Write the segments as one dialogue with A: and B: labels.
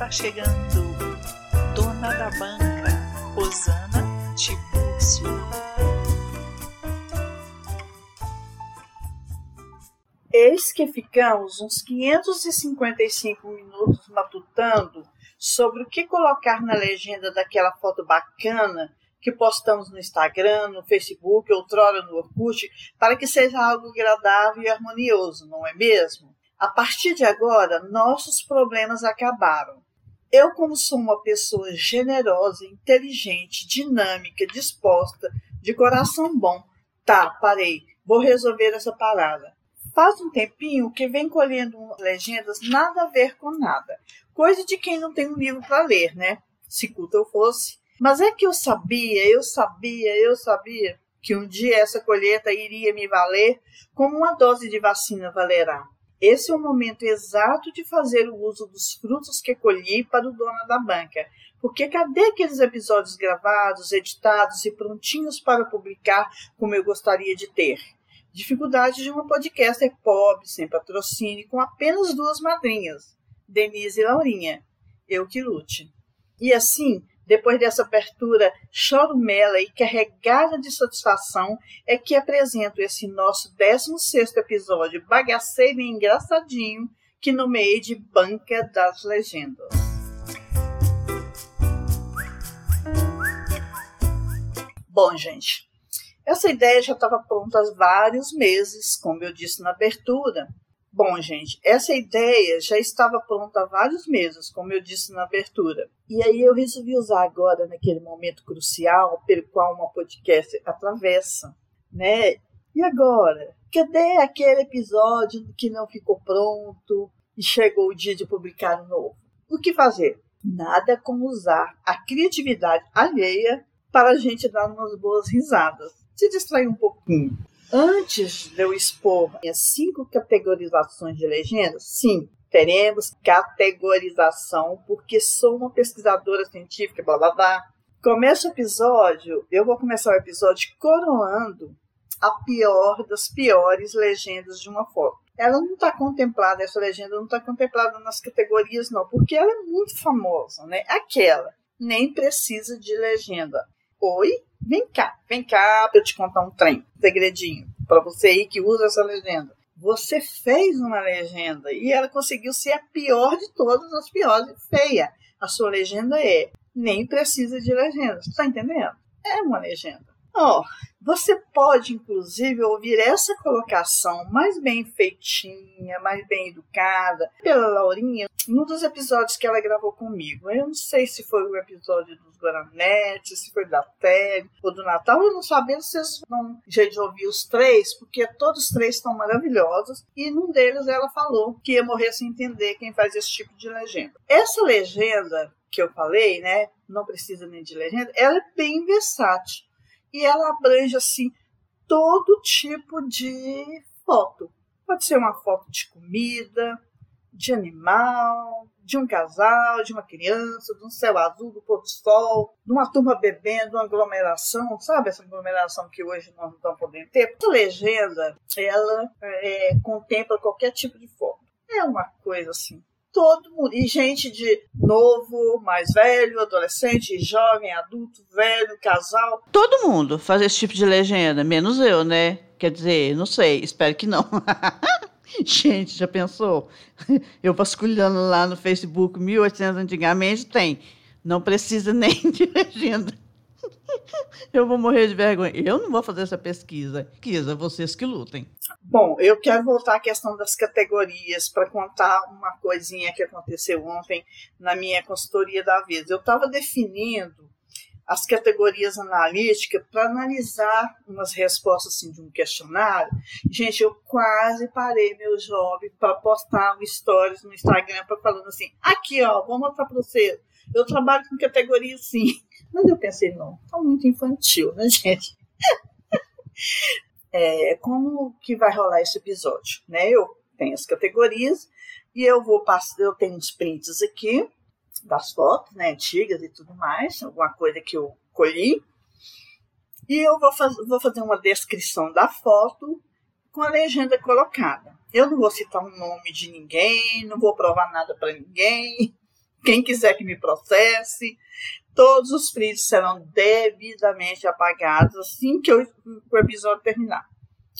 A: está chegando, dona da banca, Rosana Tibúrcio.
B: Eis que ficamos uns 555 minutos matutando sobre o que colocar na legenda daquela foto bacana que postamos no Instagram, no Facebook, outrora no Orkut, para que seja algo agradável e harmonioso, não é mesmo? A partir de agora, nossos problemas acabaram. Eu, como sou uma pessoa generosa, inteligente, dinâmica, disposta, de coração bom, tá, parei, vou resolver essa parada. Faz um tempinho que vem colhendo legendas nada a ver com nada. Coisa de quem não tem um livro para ler, né? Se culto eu fosse. Mas é que eu sabia, eu sabia, eu sabia que um dia essa colheita iria me valer como uma dose de vacina valerá. Esse é o momento exato de fazer o uso dos frutos que colhi para o dono da banca. Porque cadê aqueles episódios gravados, editados e prontinhos para publicar como eu gostaria de ter? Dificuldade de uma podcaster pobre, sem patrocínio, com apenas duas madrinhas, Denise e Laurinha. Eu que lute. E assim, depois dessa abertura chorumela e carregada de satisfação, é que apresento esse nosso 16 episódio bagaceiro e engraçadinho que nomeei de Banca das Legendas. Bom, gente, essa ideia já estava pronta há vários meses, como eu disse na abertura, Bom, gente, essa ideia já estava pronta há vários meses, como eu disse na abertura. E aí eu resolvi usar agora, naquele momento crucial, pelo qual uma podcast atravessa, né? E agora? Cadê aquele episódio que não ficou pronto e chegou o dia de publicar um novo? O que fazer? Nada como usar a criatividade alheia para a gente dar umas boas risadas. Se distrair um pouquinho. Antes de eu expor as cinco categorizações de legendas, sim, teremos categorização, porque sou uma pesquisadora científica, blá blá blá. Começa o episódio, eu vou começar o episódio coroando a pior das piores legendas de uma foto. Ela não está contemplada, essa legenda não está contemplada nas categorias, não, porque ela é muito famosa, né? Aquela, nem precisa de legenda. Oi? Vem cá, vem cá para eu te contar um trem, um segredinho, para você aí que usa essa legenda. Você fez uma legenda e ela conseguiu ser a pior de todas as piores, feia. A sua legenda é nem precisa de legenda. Você está entendendo? É uma legenda. Oh, você pode, inclusive, ouvir essa colocação mais bem feitinha, mais bem educada, pela Laurinha, num dos episódios que ela gravou comigo. Eu não sei se foi o episódio dos Guaranetes, se foi da Tele ou do Natal. Eu não sabendo se vocês vão jeito de ouvir os três, porque todos os três estão maravilhosos. E num deles ela falou que ia morrer sem entender quem faz esse tipo de legenda. Essa legenda que eu falei, né? Não precisa nem de legenda, ela é bem versátil e ela abrange assim todo tipo de foto. Pode ser uma foto de comida, de animal, de um casal, de uma criança, de um céu azul, do pôr do sol, de uma turma bebendo, uma aglomeração, sabe essa aglomeração que hoje nós não estamos podendo ter? Essa legenda, ela é, contempla qualquer tipo de foto. É uma coisa assim todo mundo. E gente de novo, mais velho, adolescente, jovem, adulto, velho, casal.
C: Todo mundo faz esse tipo de legenda, menos eu, né? Quer dizer, não sei, espero que não. gente, já pensou? Eu vasculhando lá no Facebook 1800 antigamente, tem. Não precisa nem de legenda. Eu vou morrer de vergonha. Eu não vou fazer essa pesquisa. Pesquisa, vocês que lutem.
B: Bom, eu quero voltar à questão das categorias para contar uma coisinha que aconteceu ontem na minha consultoria da vez. Eu estava definindo as categorias analíticas para analisar umas respostas assim, de um questionário. Gente, eu quase parei meu job para postar um stories no Instagram para falando assim, aqui ó, vou mostrar para você. Eu trabalho com categoria sim. Mas eu pensei, não, tá muito infantil, né, gente? é, como que vai rolar esse episódio? Né? Eu tenho as categorias e eu vou passar, eu tenho uns prints aqui das fotos, né, antigas e tudo mais, alguma coisa que eu colhi. E eu vou, faz, vou fazer uma descrição da foto com a legenda colocada. Eu não vou citar o um nome de ninguém, não vou provar nada para ninguém. Quem quiser que me processe, todos os prints serão devidamente apagados assim que eu, o episódio terminar.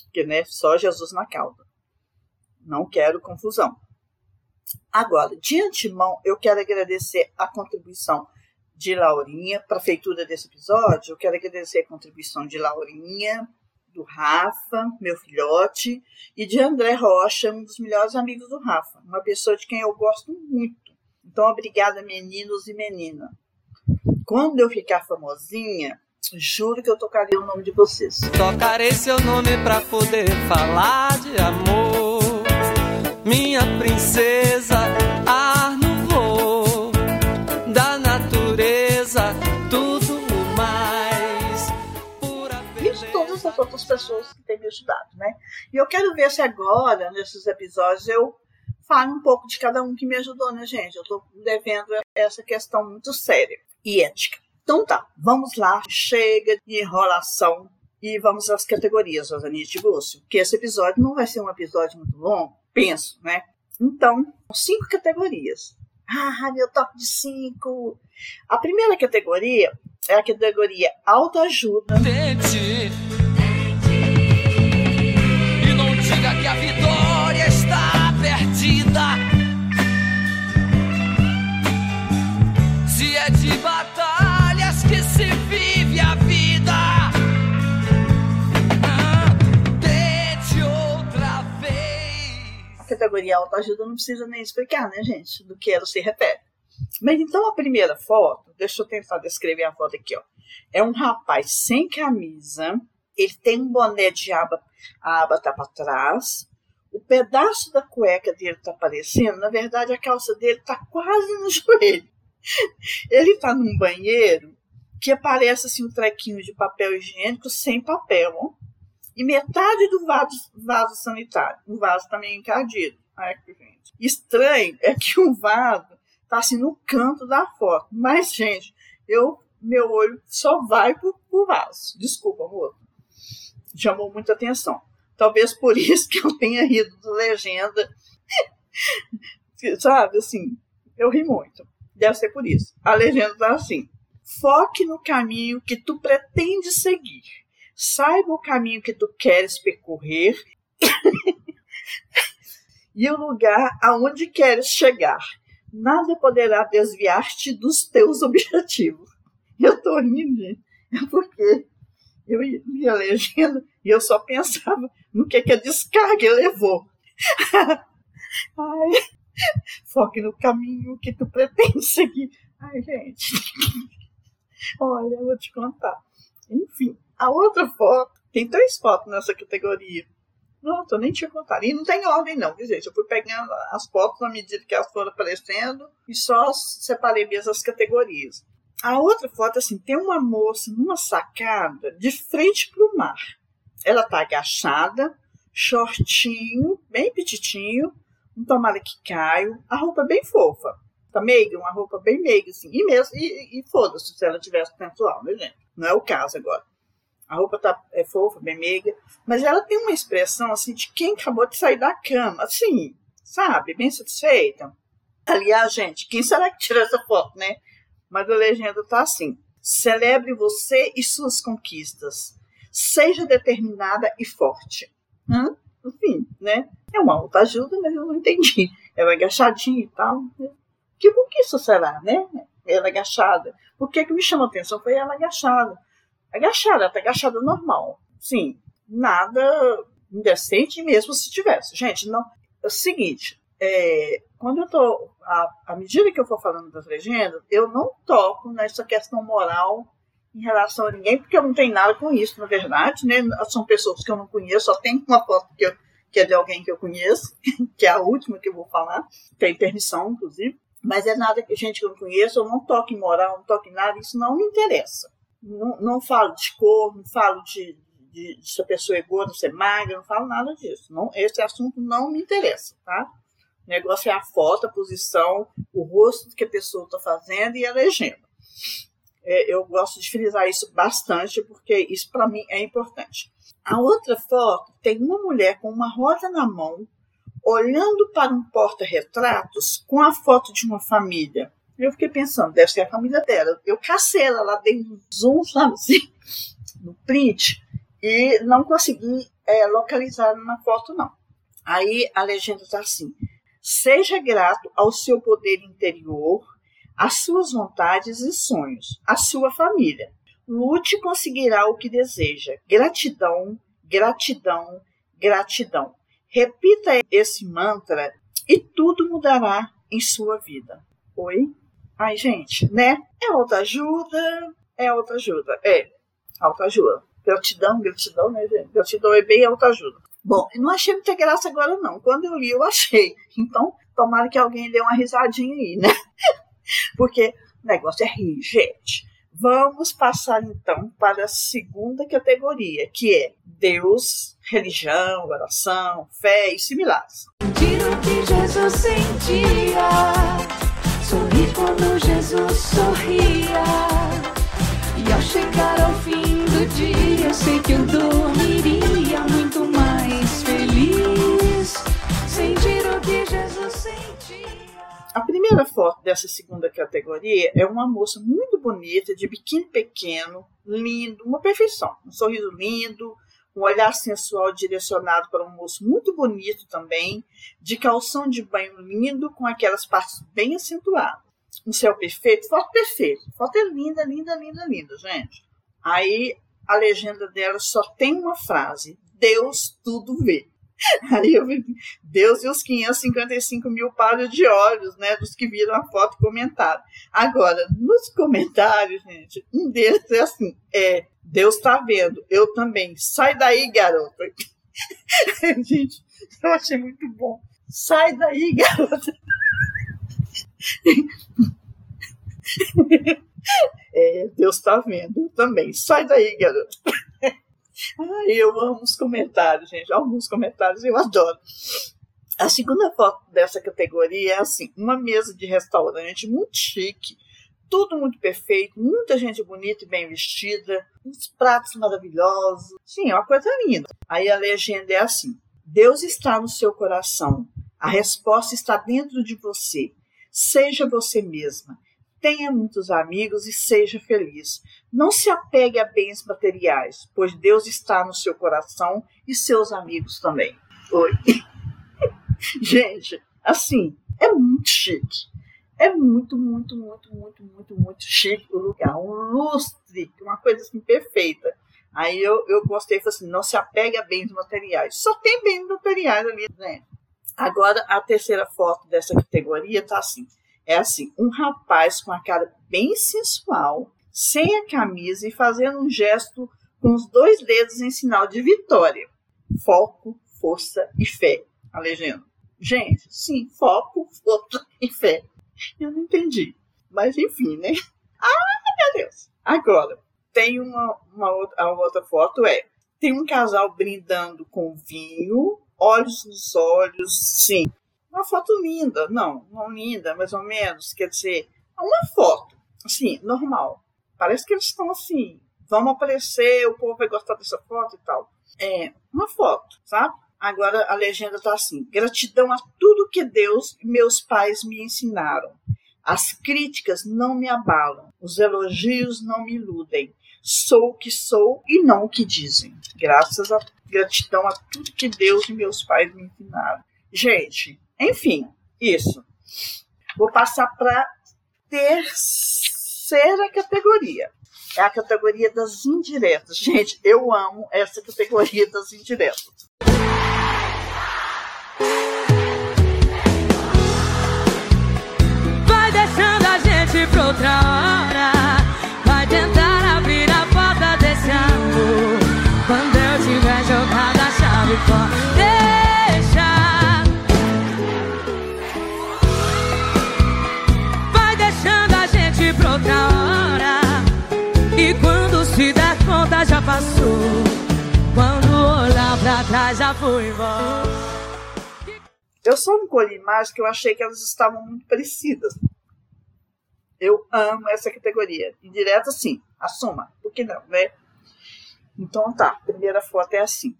B: Porque, né, só Jesus na causa. Não quero confusão. Agora, de antemão, eu quero agradecer a contribuição de Laurinha para a feitura desse episódio. Eu quero agradecer a contribuição de Laurinha, do Rafa, meu filhote, e de André Rocha, um dos melhores amigos do Rafa, uma pessoa de quem eu gosto muito. Então, obrigada, meninos e menina. Quando eu ficar famosinha, juro que eu tocarei o nome de vocês.
D: Tocarei seu nome para poder falar de amor minha princesa, ar no voo da natureza, tudo mais. Pura
B: e de todas as outras pessoas que têm me ajudado, né? E eu quero ver se agora, nesses episódios, eu falo um pouco de cada um que me ajudou, né, gente? Eu tô devendo essa questão muito séria e ética. Então tá, vamos lá, chega de enrolação e vamos às categorias, Rosanite Búcio, que esse episódio não vai ser um episódio muito longo, penso, né? Então, cinco categorias. Ah, meu top de cinco. A primeira categoria é a categoria autoajuda. Categoria autoajuda não precisa nem explicar, né, gente? Do que ela se refere. Mas então a primeira foto, deixa eu tentar descrever a foto aqui, ó. É um rapaz sem camisa, ele tem um boné de aba, a aba tá para trás, o pedaço da cueca dele tá aparecendo, na verdade a calça dele tá quase no joelho. Ele tá num banheiro que aparece assim um trequinho de papel higiênico sem papel, ó, e metade do vaso, vaso sanitário, o vaso meio encardido. Ai, que gente. Estranho é que o vaso tá assim no canto da foto. Mas, gente, eu meu olho só vai pro, pro vaso. Desculpa, amor. Chamou muita atenção. Talvez por isso que eu tenha rido da legenda. Sabe, assim, eu ri muito. Deve ser por isso. A legenda tá assim: foque no caminho que tu pretende seguir. Saiba o caminho que tu queres percorrer e o lugar aonde queres chegar. Nada poderá desviar-te dos teus objetivos. Eu tô rindo, é porque eu li a legenda e eu só pensava no que, que a descarga levou. Ai, foque no caminho que tu pretende seguir. Ai, gente. Olha, eu vou te contar. Enfim, a outra foto, tem três fotos nessa categoria. Não, eu nem tinha contado. E não tem ordem, não, viu, gente? Eu fui pegando as fotos na medida que elas foram aparecendo e só separei mesmo as categorias. A outra foto, assim, tem uma moça numa sacada de frente para o mar. Ela tá agachada, shortinho, bem petitinho, um tomara que caio, a roupa bem fofa. Tá meiga, uma roupa bem meiga, assim. E mesmo, e, e foda-se se ela tivesse sensual, né, gente? Não é o caso agora. A roupa tá é fofa, bem meiga, mas ela tem uma expressão assim de quem acabou de sair da cama, assim, sabe, bem satisfeita. Aliás, gente, quem será que tirou essa foto, né? Mas a legenda tá assim: celebre você e suas conquistas. Seja determinada e forte. Hum? Enfim, né? É uma autoajuda, mas eu não entendi. Ela é agachadinha e tal. Né? Que isso será, né? Ela é agachada. Por que, que me chamou a atenção foi ela agachada agachada, até agachada normal. Sim, nada indecente mesmo se tivesse. Gente, não. É o seguinte, é, quando eu tô. À, à medida que eu for falando das legendas, eu não toco nessa questão moral em relação a ninguém, porque eu não tenho nada com isso, na verdade, né? São pessoas que eu não conheço, só tem uma foto que, eu, que é de alguém que eu conheço, que é a última que eu vou falar, tem permissão, inclusive. Mas é nada que gente que eu não conheço, eu não toco em moral, não toco em nada, isso não me interessa. Não, não falo de cor, não falo de, de, de se a pessoa é gorda, se é magra, não falo nada disso. Não, esse assunto não me interessa, tá? O negócio é a foto, a posição, o rosto que a pessoa está fazendo e a legenda. É, eu gosto de frisar isso bastante, porque isso para mim é importante. A outra foto tem uma mulher com uma roda na mão, olhando para um porta-retratos com a foto de uma família. Eu fiquei pensando, deve ser a família dela. Eu cacei ela lá, dei um zoom, sabe assim, no print, e não consegui é, localizar na foto, não. Aí a legenda está assim: Seja grato ao seu poder interior, às suas vontades e sonhos, à sua família. Lute e conseguirá o que deseja. Gratidão, gratidão, gratidão. Repita esse mantra e tudo mudará em sua vida. Oi? Ai, gente, né? É autoajuda, é autoajuda, é autoajuda. Gratidão, gratidão, né, gente? Gratidão é bem autoajuda. Bom, não achei muita graça agora, não. Quando eu li, eu achei. Então, tomara que alguém dê uma risadinha aí, né? Porque o negócio é rir, gente. Vamos passar então para a segunda categoria, que é Deus, religião, oração, fé e similares.
E: Tiro que Jesus sentia, sorri quando Jesus sorria. E ao chegar ao fim do dia, eu sei que eu dormiria muito mais feliz. Sentir o que Jesus sentia.
B: A primeira foto dessa segunda categoria é uma moça muito bonita, de biquíni pequeno, lindo, uma perfeição. Um sorriso lindo, um olhar sensual direcionado para um moço muito bonito também, de calção de banho lindo, com aquelas partes bem acentuadas. Um céu perfeito, foto perfeita. Foto é linda, linda, linda, linda, gente. Aí a legenda dela só tem uma frase: Deus tudo vê. Aí eu vi Deus e os 555 mil pares de olhos, né, dos que viram a foto e comentaram. Agora, nos comentários, gente, um deles é assim, é, Deus tá vendo, eu também. Sai daí, garota. gente, eu achei muito bom. Sai daí, garota. É, Deus tá vendo, eu também. Sai daí, garota. Ai, eu amo os comentários, gente. Alguns comentários eu adoro. A segunda foto dessa categoria é assim: uma mesa de restaurante muito chique, tudo muito perfeito, muita gente bonita e bem vestida, uns pratos maravilhosos. Sim, é uma coisa linda. Aí a legenda é assim: Deus está no seu coração, a resposta está dentro de você. Seja você mesma. Tenha muitos amigos e seja feliz. Não se apegue a bens materiais, pois Deus está no seu coração e seus amigos também. Oi. Gente, assim, é muito chique. É muito, muito, muito, muito, muito, muito chique o lugar. Um lustre, uma coisa assim perfeita. Aí eu, eu gostei, falei assim, não se apegue a bens materiais. Só tem bens materiais ali, né? Agora, a terceira foto dessa categoria tá assim. É assim, um rapaz com a cara bem sensual, sem a camisa e fazendo um gesto com os dois dedos em sinal de vitória. Foco, força e fé. A legenda. Gente, sim, foco, força e fé. Eu não entendi. Mas enfim, né? Ah, meu Deus! Agora, tem uma, uma outra, outra foto é tem um casal brindando com vinho, olhos nos olhos, sim, uma foto linda, não, não linda, mais ou menos, quer dizer, uma foto, assim, normal. Parece que eles estão assim, vamos aparecer, o povo vai gostar dessa foto e tal. É, uma foto, sabe? Agora a legenda está assim: gratidão a tudo que Deus e meus pais me ensinaram. As críticas não me abalam, os elogios não me iludem. Sou o que sou e não o que dizem. Graças a gratidão a tudo que Deus e meus pais me ensinaram. Gente, enfim, isso. Vou passar para terceira categoria. É a categoria das indiretas. Gente, eu amo essa categoria das indiretas. pra outra hora.
E: Vai
F: tentar abrir a porta desse amor. Quando eu tiver jogado a chave fora, deixa. Vai
E: deixando a gente pra outra hora. E quando se der conta, já passou. Quando olhar pra trás, já foi embora.
B: Eu só não colhi mais que eu achei que elas estavam muito parecidas. Eu amo essa categoria. Indireta, sim. Assuma. Por que não, né? Então tá. Primeira foto é assim.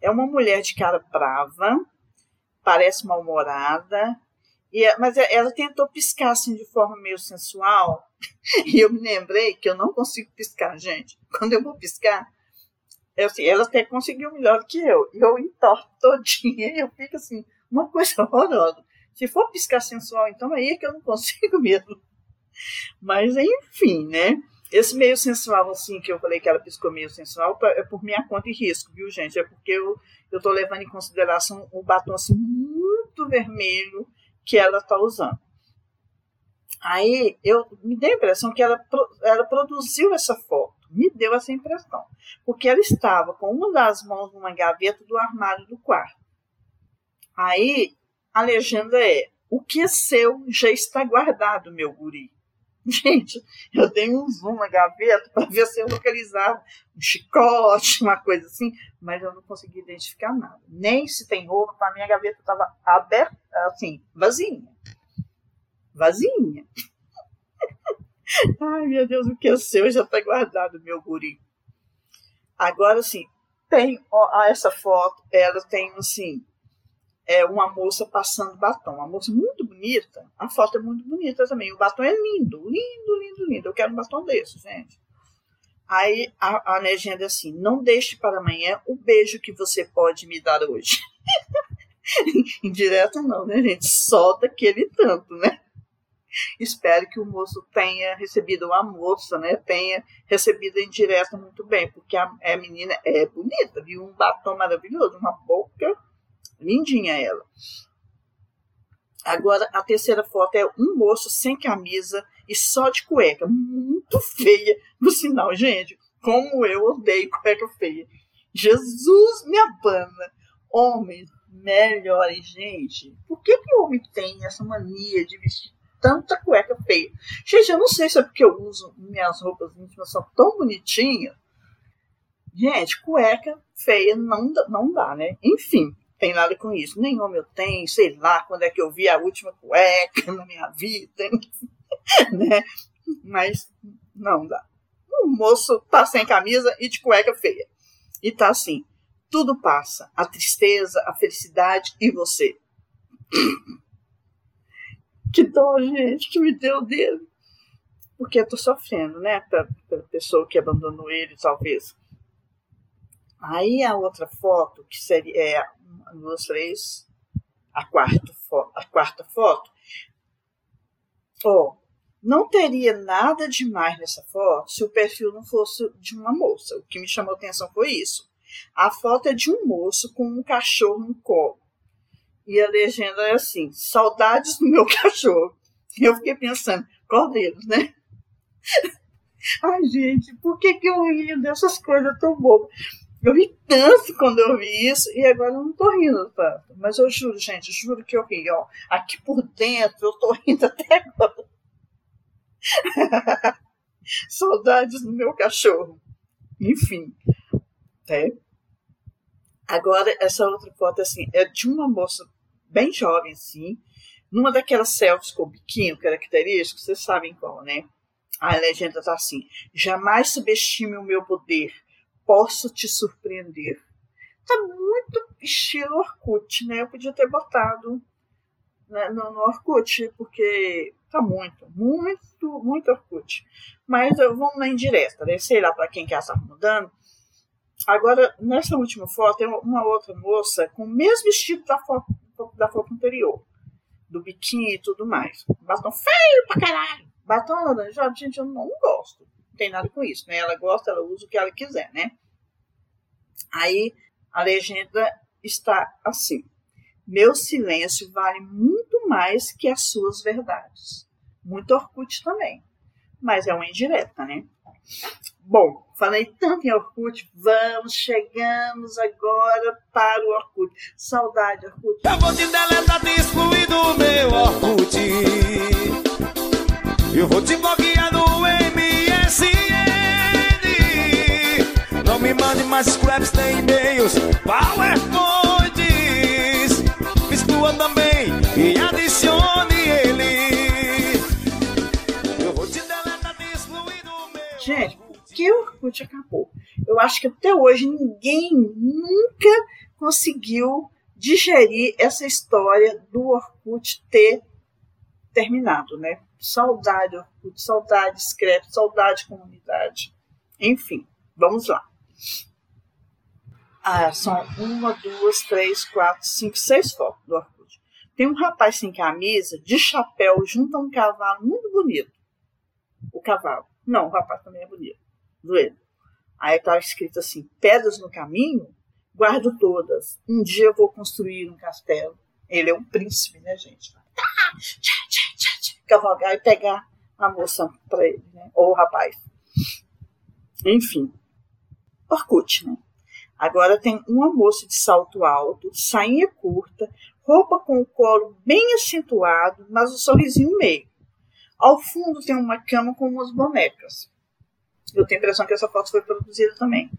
B: É uma mulher de cara brava, parece mal-humorada, é, mas é, ela tentou piscar assim de forma meio sensual. E eu me lembrei que eu não consigo piscar, gente. Quando eu vou piscar, eu, assim, ela até conseguiu melhor do que eu. E eu entorto todinha e eu fico assim, uma coisa horrorosa. Se for piscar sensual, então aí é que eu não consigo mesmo. Mas enfim, né? Esse meio sensual, assim, que eu falei que ela piscou meio sensual, é por minha conta e risco, viu, gente? É porque eu, eu tô levando em consideração o batom, assim, muito vermelho que ela tá usando. Aí, eu me dei a impressão que ela, ela produziu essa foto. Me deu essa impressão. Porque ela estava com uma das mãos numa gaveta do armário do quarto. Aí, a legenda é: O que é seu já está guardado, meu guri. Gente, eu dei um zoom na gaveta para ver se eu localizava um chicote, uma coisa assim, mas eu não consegui identificar nada. Nem se tem roupa, a minha gaveta estava aberta, assim, vazia. Vazia. Ai, meu Deus, o que é seu já está guardado, meu guri. Agora, assim, tem ó, essa foto, ela tem, assim, é uma moça passando batom. Uma moça muito bonita. A foto é muito bonita também. O batom é lindo, lindo, lindo, lindo. Eu quero um batom desse, gente. Aí a, a legenda é assim: não deixe para amanhã o beijo que você pode me dar hoje. Indireta não, né, gente? Só daquele tanto, né? Espero que o moço tenha recebido, a moça, né, tenha recebido a indireta muito bem, porque a, a menina é bonita, viu? Um batom maravilhoso, uma boca Lindinha ela. Agora, a terceira foto é um moço sem camisa e só de cueca. Muito feia, no sinal. Gente, como eu odeio cueca feia. Jesus me abana. Homens, melhorem, gente. Por que, que o homem tem essa mania de vestir tanta cueca feia? Gente, eu não sei se é porque eu uso minhas roupas íntimas são tão bonitinhas. Gente, cueca feia não, não dá, né? Enfim, tem nada com isso. Nem homem eu tenho, sei lá quando é que eu vi a última cueca na minha vida, né? Mas não dá. O moço tá sem camisa e de cueca feia. E tá assim, tudo passa, a tristeza, a felicidade e você. Que dó, gente, que me deu dele. Porque eu tô sofrendo, né? Pela, pessoa que abandonou ele, talvez. Aí a outra foto, que seria é, duas, três, a quarta, a quarta foto. Ó, não teria nada demais nessa foto se o perfil não fosse de uma moça. O que me chamou atenção foi isso. A foto é de um moço com um cachorro no colo. E a legenda é assim: saudades do meu cachorro. Eu fiquei pensando, deles, né? Ai, gente, por que, que eu rio dessas coisas tão bobas? Eu ri tanto quando eu vi isso e agora eu não tô rindo tanto. Mas eu juro, gente, juro que eu ri, ó. Aqui por dentro eu tô rindo até agora. Saudades do meu cachorro. Enfim. Né? Agora, essa outra foto, assim, é de uma moça bem jovem, assim, numa daquelas selfies com biquinho característico, vocês sabem qual, né? A legenda tá assim: jamais subestime o meu poder posso te surpreender. Tá muito estilo Orkut, né? Eu podia ter botado né, no, no Orkut, porque tá muito, muito, muito Orkut. Mas eu vou na indireta, né? Sei lá para quem que ela tá mudando. Agora, nessa última foto, tem uma outra moça com o mesmo vestido da foto, da foto anterior. Do biquíni e tudo mais. Batom feio pra caralho. Batom laranjado, gente, eu não gosto tem nada com isso, né? Ela gosta, ela usa o que ela quiser, né? Aí a legenda está assim: Meu silêncio vale muito mais que as suas verdades. Muito Orkut também, mas é uma indireta, né? Bom, falei tanto em Orkut, vamos, chegamos agora para o Orkut. Saudade, Orkut.
G: Eu vou te deletar, te excluir do meu Orkut. Eu vou te bloquear Não me mande mais scraps, tem e-mails, PowerPoints. Exclua também e adicione ele. Eu vou te deletar e excluir do
B: que o Orkut acabou. Eu acho que até hoje ninguém nunca conseguiu digerir essa história do Orkut ter terminado, né? Saudade Orkut, saudade Scrap, saudade comunidade. Enfim, vamos lá. Ah, são uma, duas, três, quatro, cinco, seis fotos do Orkut. Tem um rapaz sem camisa, de chapéu, junto a um cavalo muito bonito. O cavalo. Não, o rapaz também é bonito. Doendo. Aí estava escrito assim: pedras no caminho, guardo todas. Um dia eu vou construir um castelo. Ele é um príncipe, né, gente? Cavalgar e pegar a moça para ele, né? Ou o rapaz. Enfim. Orkut, né? Agora tem uma moça de salto alto, sainha curta, roupa com o colo bem acentuado, mas o sorrisinho meio. Ao fundo tem uma cama com umas bonecas. Eu tenho a impressão que essa foto foi produzida também.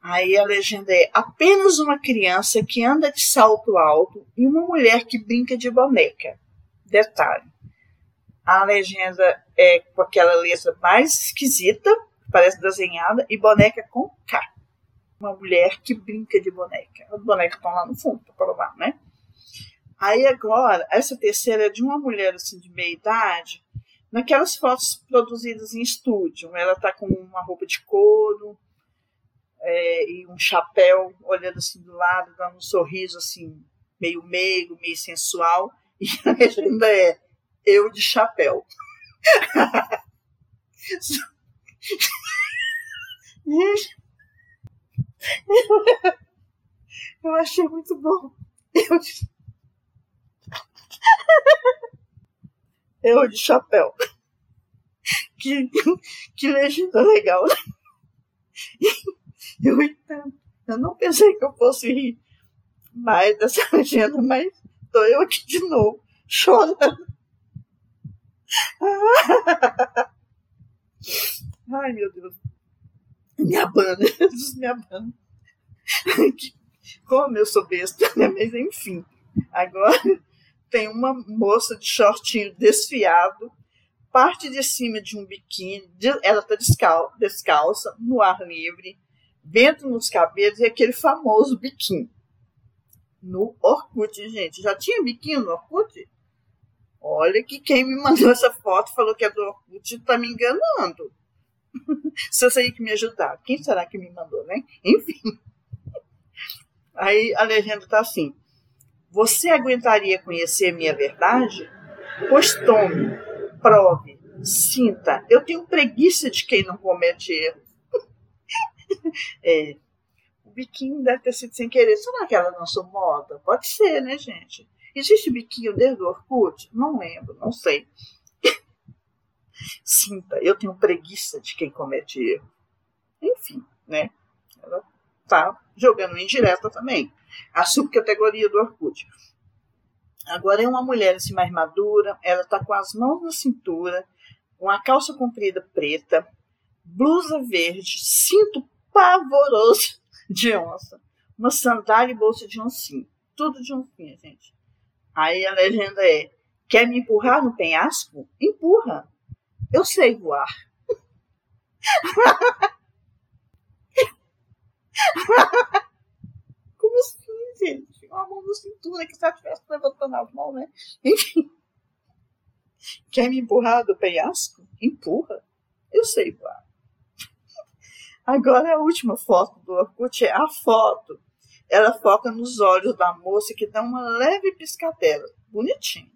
B: Aí a legenda é apenas uma criança que anda de salto alto e uma mulher que brinca de boneca. Detalhe. A legenda é com aquela letra mais esquisita, parece desenhada, e boneca com K. Uma mulher que brinca de boneca. As bonecas estão lá no fundo para provar, né? Aí agora, essa terceira é de uma mulher assim de meia idade, naquelas fotos produzidas em estúdio. Ela está com uma roupa de couro é, e um chapéu, olhando assim do lado, dando um sorriso assim, meio meigo, meio sensual. E a legenda é eu de chapéu. Eu achei muito bom. Eu de, eu de chapéu. Que, que legenda legal. Eu. Eu não pensei que eu fosse rir mais dessa legenda, mas tô eu aqui de novo, chorando. Ai, meu Deus. Minha banda, Jesus, banda. Como eu sou besta, né? Mas enfim. Agora tem uma moça de shortinho desfiado, parte de cima de um biquíni, ela tá descal- descalça, no ar livre, vento nos cabelos e aquele famoso biquíni. No Orkut, gente. Já tinha biquíni no Orkut? Olha que quem me mandou essa foto falou que é do Orkut tá me enganando. Se eu sei que me ajudar, quem será que me mandou, né? Enfim. Aí a legenda tá assim: Você aguentaria conhecer minha verdade? Pois tome, prove, sinta. Eu tenho preguiça de quem não comete erro. É, o biquinho deve ter sido sem querer. Será que ela lançou moda? Pode ser, né, gente? Existe biquinho desde o Orkut? Não lembro, não sei. Sinta, eu tenho preguiça de quem comete erro. Enfim, né? Ela tá jogando indireta também. A subcategoria do Orkut. Agora é uma mulher assim mais madura, ela tá com as mãos na cintura, uma calça comprida preta, blusa verde, cinto pavoroso de onça, uma sandália e bolsa de oncinha. Tudo de oncinha, gente. Aí a legenda é: quer me empurrar no penhasco? Empurra. Eu sei voar. Como assim, gente? Uma mão na cintura que se ela estivesse levantando a mão, né? Enfim. Quer me empurrar do penhasco? Empurra. Eu sei voar. Agora a última foto do Orkut é a foto. Ela foca nos olhos da moça que dá uma leve piscadela. Bonitinho.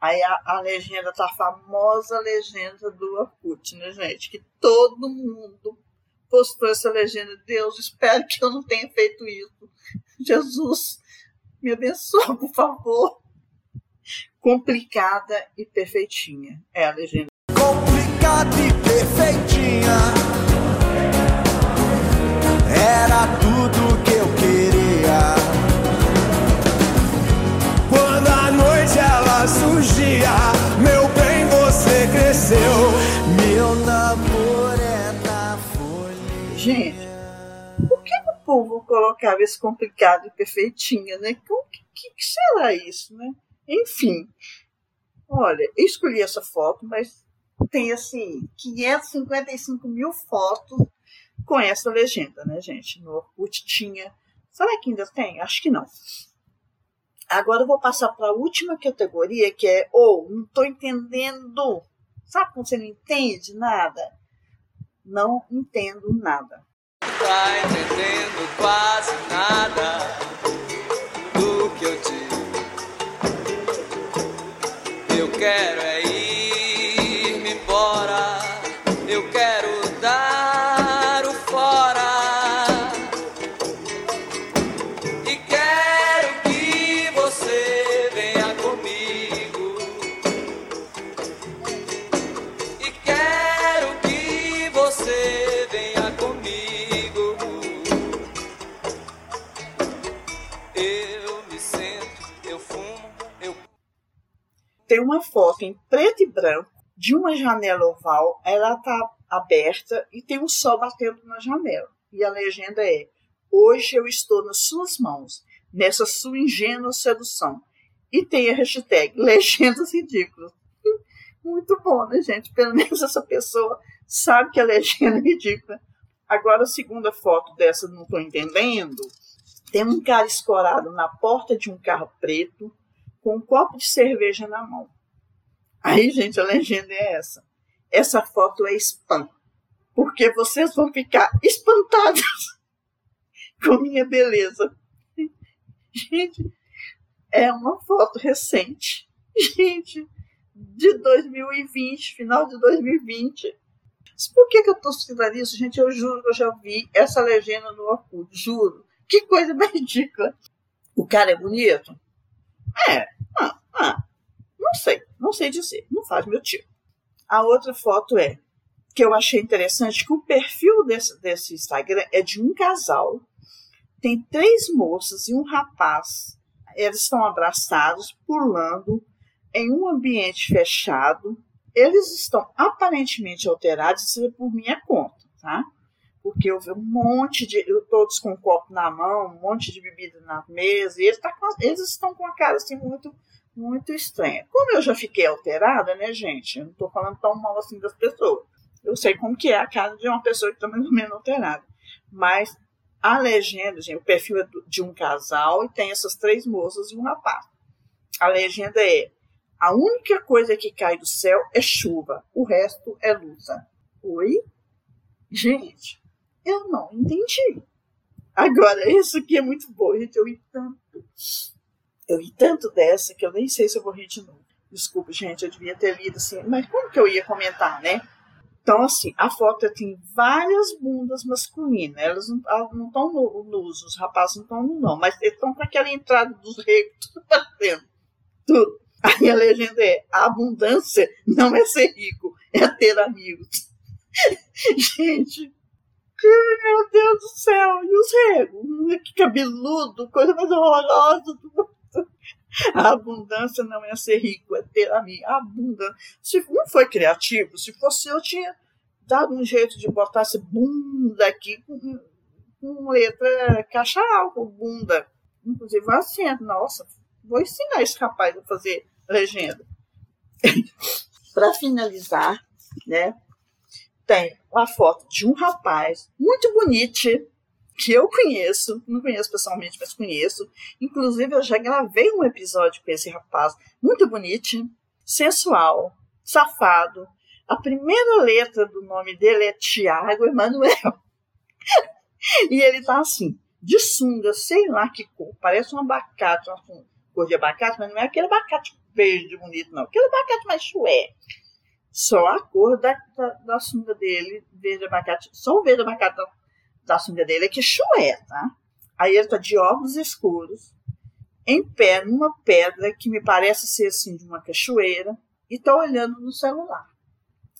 B: Aí a, a legenda tá a famosa legenda do Orkut, né, gente? Que todo mundo postou essa legenda. Deus, espero que eu não tenha feito isso. Jesus, me abençoa, por favor. Complicada e perfeitinha. É a legenda.
G: complicada e perfeitinha. Surgia, meu bem, você cresceu. Meu namoro é da folha.
B: Gente, povo colocava esse complicado e perfeitinho, né? O que, que, que será isso, né? Enfim, olha, eu escolhi essa foto, mas tem assim 555 mil fotos com essa legenda, né, gente? No Orkut tinha. Será que ainda tem? Acho que não. Agora eu vou passar para a última categoria, que é ou oh, não estou entendendo. Sabe quando você não entende nada? Não entendo nada.
D: Tá entendendo quase nada do que eu digo. Eu quero é
B: uma foto em preto e branco de uma janela oval, ela tá aberta e tem um sol batendo na janela. E a legenda é: Hoje eu estou nas suas mãos, nessa sua ingênua sedução. E tem a hashtag Legendas Ridículas. Muito bom, né, gente? Pelo menos essa pessoa sabe que a legenda é ridícula. Agora, a segunda foto dessa, não estou entendendo. Tem um cara escorado na porta de um carro preto, com um copo de cerveja na mão. Aí, gente, a legenda é essa. Essa foto é spam. Porque vocês vão ficar espantados com minha beleza. Gente, é uma foto recente. Gente, de 2020, final de 2020. Mas Por que, que eu estou citando isso, gente? Eu juro que eu já vi essa legenda no Orkut, juro. Que coisa mais ridícula. O cara é bonito? É. Ah, ah, não sei, não sei dizer. Não faz meu tipo. A outra foto é que eu achei interessante que o perfil desse, desse Instagram é de um casal. Tem três moças e um rapaz. Eles estão abraçados, pulando em um ambiente fechado. Eles estão aparentemente alterados, isso é por minha conta, tá? Porque eu vi um monte de. Todos com um copo na mão, um monte de bebida na mesa, e eles, tá com, eles estão com a cara assim muito, muito estranha. Como eu já fiquei alterada, né, gente? Eu não estou falando tão mal assim das pessoas. Eu sei como que é a cara de uma pessoa que está mais ou menos alterada. Mas a legenda, gente, o perfil é de um casal e tem essas três moças e um rapaz. A legenda é: a única coisa que cai do céu é chuva, o resto é luta. Oi? Gente, eu não entendi. Agora, isso aqui é muito bom, gente. Eu ri tanto. Eu ri tanto dessa que eu nem sei se eu vou rir de novo. Desculpa, gente, eu devia ter lido assim. Mas como que eu ia comentar, né? Então, assim, a foto tem várias bundas masculinas. Elas não estão nus, os rapazes não estão nus, não. Mas eles estão com aquela entrada dos recos, tudo batendo. Tudo. Aí a legenda é: a abundância não é ser rico, é ter amigos. Gente, meu Deus do céu, e os regos? Que cabeludo, coisa mais horrorosa do mundo. A abundância não é ser rico, é ter. A abundância. Se não foi criativo, se fosse eu, tinha dado um jeito de botar esse bunda aqui com, com letra caixa alta, bunda. Inclusive acento. Nossa, vou ensinar esse rapaz a fazer legenda. Para finalizar, né, tem uma foto de um rapaz muito bonito que eu conheço, não conheço pessoalmente, mas conheço. Inclusive, eu já gravei um episódio com esse rapaz muito bonito, sensual, safado. A primeira letra do nome dele é Tiago Emanuel. e ele tá assim, de sunga, sei lá que cor, parece um abacate, uma cor de abacate, mas não é aquele abacate verde bonito, não. Aquele abacate mais chué. Só a cor da, da, da sunga dele, verde abacate, só o verde abacate da sunga dele é que chué, tá? Aí ele tá de óculos escuros, em pé numa pedra que me parece ser assim de uma cachoeira, e tá olhando no celular.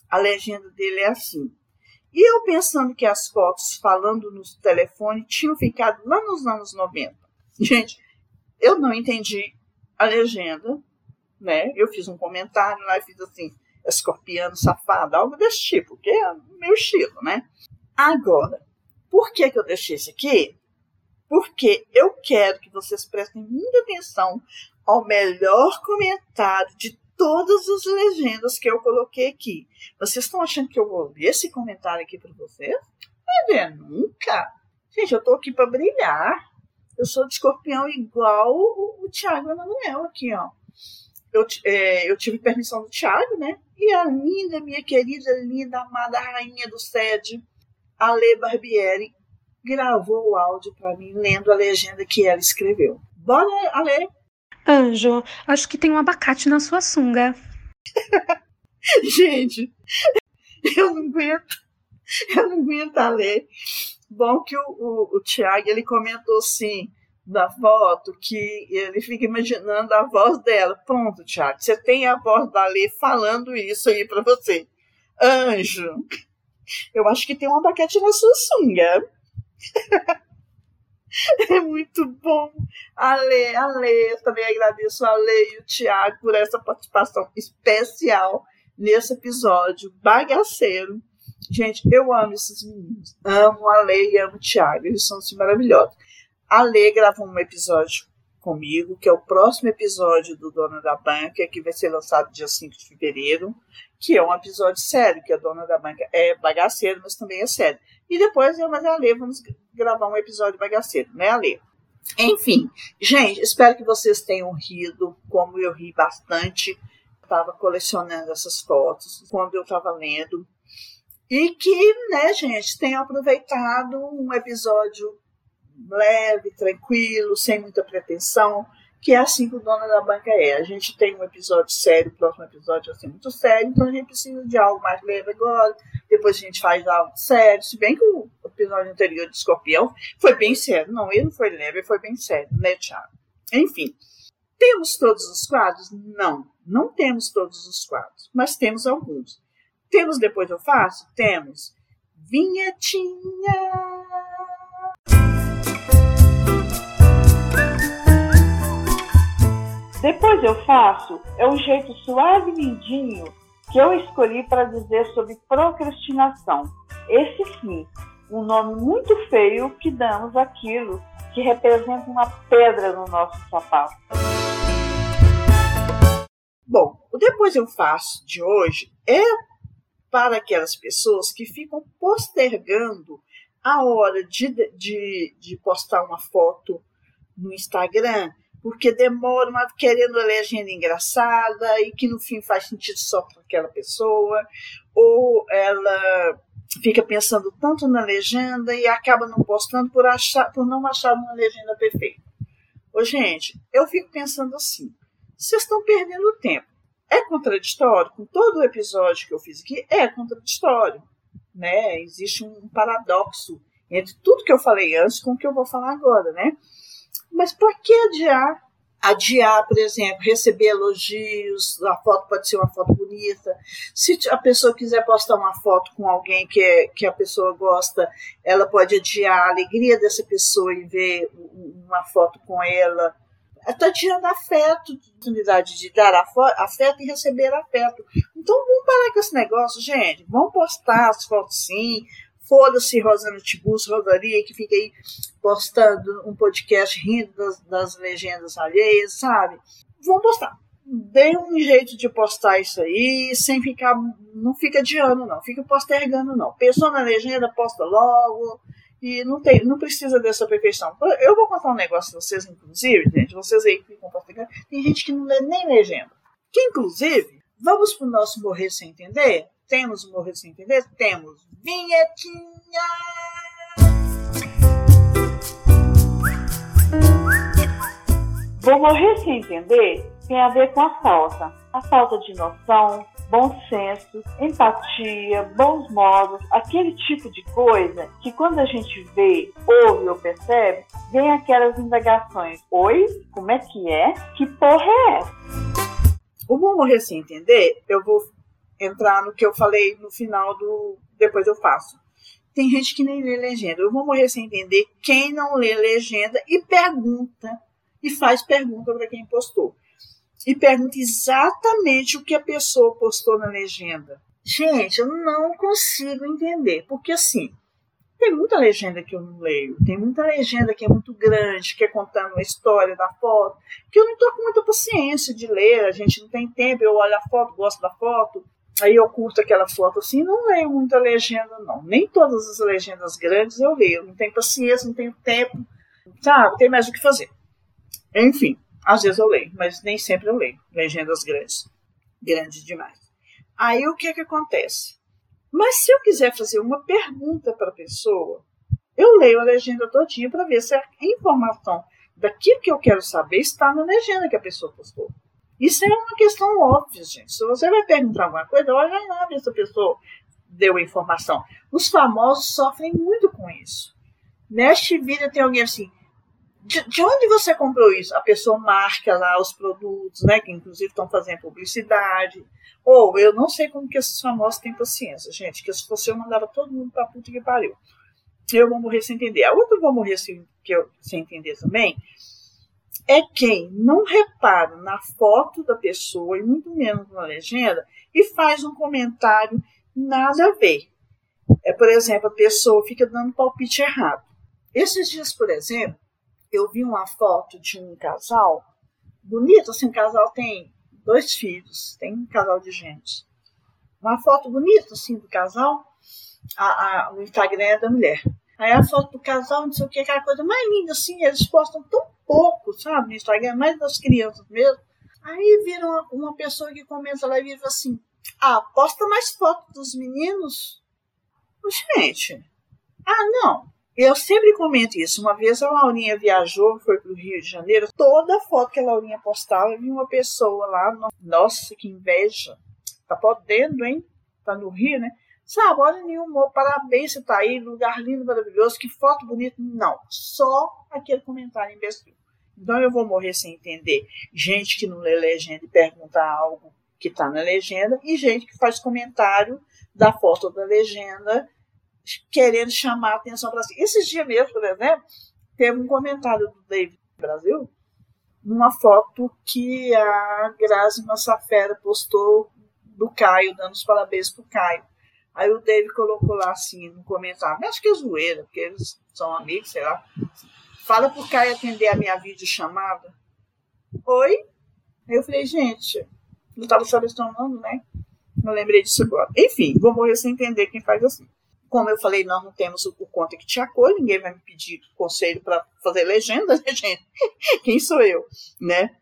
B: A legenda dele é assim. E eu pensando que as fotos falando no telefone tinham ficado lá nos anos 90. Gente, eu não entendi a legenda, né? Eu fiz um comentário lá e fiz assim, escorpiano safado, algo desse tipo, que é o meu estilo, né? Agora, por que, que eu deixei isso aqui? porque eu quero que vocês prestem muita atenção ao melhor comentário de todas as legendas que eu coloquei aqui. Vocês estão achando que eu vou ler esse comentário aqui para vocês? Vai ver nunca. Gente, eu tô aqui para brilhar. Eu sou de escorpião igual o, o Tiago Emanuel aqui, ó. Eu, é, eu tive permissão do Tiago, né? E a linda, minha querida, linda, amada rainha do SED, Ale Barbieri, gravou o áudio para mim, lendo a legenda que ela escreveu. Bora, Ale!
H: Anjo, acho que tem um abacate na sua sunga.
B: Gente, eu não aguento. Eu não aguento a ler. Bom que o, o, o Tiago ele comentou assim da foto que ele fica imaginando a voz dela. Pronto, Tiago, você tem a voz da Lê falando isso aí para você. Anjo, eu acho que tem um abacate na sua sunga. É muito bom. A Lê, a Lê, também agradeço a Lê e o Tiago por essa participação especial nesse episódio bagaceiro. Gente, eu amo esses meninos. Amo a Lê e amo o Tiago. Eles são assim, maravilhosos. A Lê gravou um episódio comigo, que é o próximo episódio do Dona da Banca, que vai ser lançado dia 5 de fevereiro, que é um episódio sério, que a Dona da Banca é bagaceiro, mas também é sério. E depois eu e a Lê vamos gravar um episódio bagaceiro, né, Lê? Enfim, gente, espero que vocês tenham rido, como eu ri bastante. Estava colecionando essas fotos quando eu estava lendo. E que, né, gente, tenham aproveitado um episódio leve, tranquilo, sem muita pretensão, que é assim que o dono da banca é. A gente tem um episódio sério, o próximo episódio vai ser muito sério, então a gente precisa de algo mais leve agora, depois a gente faz algo sério, se bem que o episódio anterior de Escorpião foi bem sério. Não, ele não foi leve, foi bem sério, né, Thiago? Enfim, temos todos os quadros? Não, não temos todos os quadros, mas temos alguns. Temos Depois Eu Faço? Temos. Vinhetinha!
I: Depois eu faço é um jeito suave e lindinho que eu escolhi para dizer sobre procrastinação. Esse sim, um nome muito feio que damos àquilo que representa uma pedra no nosso sapato.
B: Bom, o depois eu faço de hoje é para aquelas pessoas que ficam postergando a hora de, de, de postar uma foto no Instagram porque demora uma, querendo a legenda engraçada e que no fim faz sentido só para aquela pessoa, ou ela fica pensando tanto na legenda e acaba não postando por, achar, por não achar uma legenda perfeita. Ô, gente, eu fico pensando assim: vocês estão perdendo tempo. É contraditório com todo o episódio que eu fiz aqui? É contraditório. Né? Existe um paradoxo entre tudo que eu falei antes com o que eu vou falar agora, né? Mas por que adiar? Adiar, por exemplo, receber elogios, a foto pode ser uma foto bonita. Se a pessoa quiser postar uma foto com alguém que, é, que a pessoa gosta, ela pode adiar a alegria dessa pessoa e ver uma foto com ela. Está adiando afeto, oportunidade de dar afeto e receber afeto. Então vamos parar com esse negócio, gente. Vamos postar as fotos sim, Foda-se Rosana Tibus, Rodaria, que fica aí postando um podcast rindo das, das legendas alheias, sabe? Vão postar. Dê um jeito de postar isso aí, sem ficar. Não fica adiando, não. Fica postergando, não. Pensou na legenda, posta logo. E não, tem, não precisa dessa perfeição. Eu vou contar um negócio pra vocês, inclusive, gente. Vocês aí que ficam postergando. Tem gente que não lê nem legenda. Que, inclusive, vamos pro nosso Morrer Sem Entender? Temos Morrer Sem Entender? Temos. Vinhetinha!
I: Vou morrer sem entender tem a ver com a falta. A falta de noção, bom senso, empatia, bons modos, aquele tipo de coisa que quando a gente vê, ouve ou percebe, vem aquelas indagações. Oi? Como é que é? Que porra é essa?
B: O Vou Morrer Sem Entender, eu vou entrar no que eu falei no final do Depois Eu Faço. Tem gente que nem lê legenda. Eu vou morrer sem entender quem não lê legenda e pergunta, e faz pergunta para quem postou. E pergunta exatamente o que a pessoa postou na legenda. Gente, eu não consigo entender. Porque assim, Tem muita legenda que eu não leio, tem muita legenda que é muito grande, que é contando a história da foto, que eu não estou com muita paciência de ler, a gente não tem tempo, eu olho a foto, gosto da foto, aí eu curto aquela foto assim, não leio muita legenda, não. Nem todas as legendas grandes eu leio, não tenho paciência, não tenho tempo, sabe? Tem mais o que fazer. Enfim, às vezes eu leio, mas nem sempre eu leio legendas grandes, grandes demais. Aí o que que acontece? Mas se eu quiser fazer uma pergunta para a pessoa, eu leio a legenda todinha para ver se a informação daquilo que eu quero saber está na legenda que a pessoa postou. Isso é uma questão óbvia, gente. Se você vai perguntar alguma coisa, olha lá ver se a pessoa deu a informação. Os famosos sofrem muito com isso. Neste vídeo tem alguém assim, de, de, onde você comprou isso? A pessoa marca lá os produtos, né? Que inclusive estão fazendo publicidade. Ou eu não sei como que esses famosos têm paciência, gente. Que se fosse eu mandava todo mundo pra puta que pariu. Eu vou morrer sem entender. A outra eu vou morrer sem, que eu, sem entender também é quem não repara na foto da pessoa e muito menos na legenda e faz um comentário nada a ver. É, por exemplo, a pessoa fica dando palpite errado. Esses dias, por exemplo, eu vi uma foto de um casal bonito, assim, o casal tem dois filhos, tem um casal de gente. Uma foto bonita, assim, do casal, a, a, o Instagram é da mulher. Aí a foto do casal, não sei o que, aquela coisa mais linda, assim, eles postam tão pouco, sabe, no Instagram, mais das crianças mesmo. Aí viram uma, uma pessoa que comenta lá e vira assim, ah, posta mais fotos dos meninos? Gente, ah, não, eu sempre comento isso. Uma vez a Laurinha viajou, foi para o Rio de Janeiro. Toda foto que a Laurinha postava, vi uma pessoa lá. Nossa, que inveja. Tá podendo, hein? Tá no Rio, né? Sabe, olha nenhum parabéns, você tá aí, lugar lindo, maravilhoso, que foto bonita. Não, só aquele comentário imbecil. Então eu vou morrer sem entender. Gente que não lê legenda e pergunta algo que tá na legenda, e gente que faz comentário da foto da legenda querendo chamar a atenção para si. Esses dias mesmo, por exemplo, teve um comentário do David Brasil numa foto que a Grazi Massafera postou do Caio, dando os parabéns pro Caio. Aí o David colocou lá assim no comentário, acho que é zoeira, porque eles são amigos, sei lá. Fala pro Caio atender a minha videochamada. Oi? Aí eu falei, gente, não estava selecionando, né? Não lembrei disso agora. Enfim, vou morrer sem entender quem faz assim. Como eu falei, nós não temos o, o conta que te acolhe, ninguém vai me pedir conselho para fazer legenda, né, gente? Quem sou eu, né?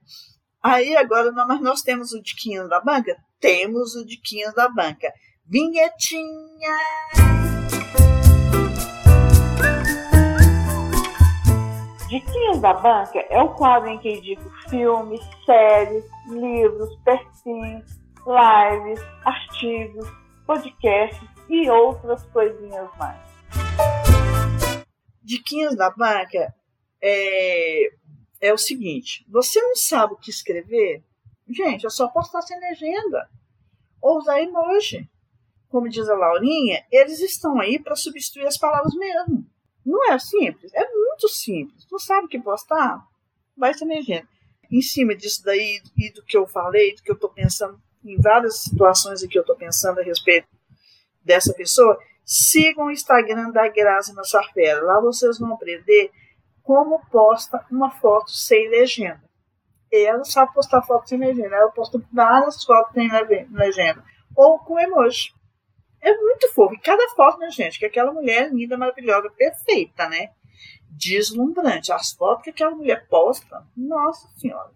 B: Aí agora, mas nós temos o Diquinhas da Banca? Temos o Diquinhas da Banca. Vinhetinha!
I: Diquinhas da Banca é o quadro em que indico filmes, séries, livros, perfis, lives, artigos, podcasts e outras coisinhas mais.
B: Diquinhas da banca é, é o seguinte: você não sabe o que escrever? Gente, é só postar sem legenda ou usar emoji. Como diz a Laurinha, eles estão aí para substituir as palavras mesmo. Não é simples? É muito simples. Não sabe o que postar? Vai sem legenda. Em cima disso daí e do que eu falei, do que eu estou pensando, em várias situações que eu estou pensando a respeito dessa pessoa, sigam o Instagram da Grazi Massafera. Lá vocês vão aprender como posta uma foto sem legenda. Ela sabe postar foto sem legenda. Ela posta várias fotos sem legenda. Ou com emoji. É muito fofo. E cada foto, né, gente? Que aquela mulher linda, maravilhosa, perfeita, né? Deslumbrante. As fotos que aquela mulher posta, nossa senhora.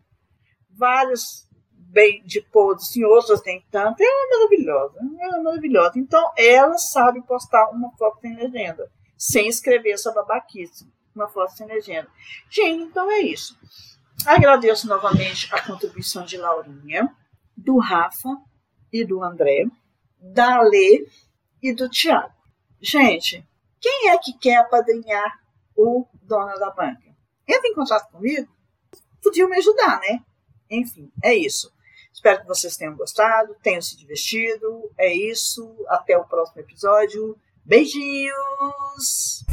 B: Várias bem de podres e outras nem tanto. Ela é maravilhosa. Ela é maravilhosa. Então, ela sabe postar uma foto sem legenda, sem escrever essa babaquice. Uma foto sem legenda. Gente, então é isso. Agradeço novamente a contribuição de Laurinha, do Rafa e do André, da Lê e do Tiago. Gente, quem é que quer apadrinhar o Dona da Banca? Entra em contato comigo. Podiam me ajudar, né? Enfim, é isso. Espero que vocês tenham gostado, tenham se divertido. É isso. Até o próximo episódio. Beijinhos!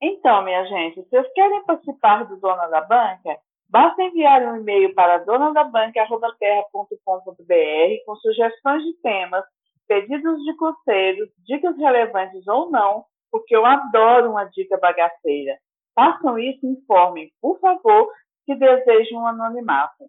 I: Então, minha gente, se vocês querem participar do Dona da Banca, basta enviar um e-mail para donadabanca.terra.com.br com sugestões de temas pedidos de conselhos, dicas relevantes ou não, porque eu adoro uma dica bagaceira. Façam isso e informem, por favor, se desejam um anonimato.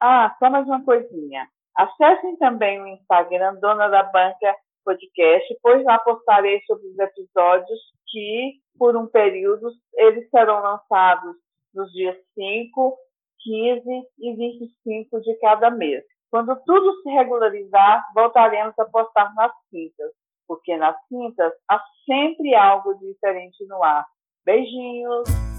I: Ah, só mais uma coisinha. Acessem também o Instagram Dona da Banca Podcast, pois lá postarei sobre os episódios que, por um período, eles serão lançados nos dias 5, 15 e 25 de cada mês. Quando tudo se regularizar, voltaremos a postar nas quintas, porque nas quintas há sempre algo diferente no ar. Beijinhos!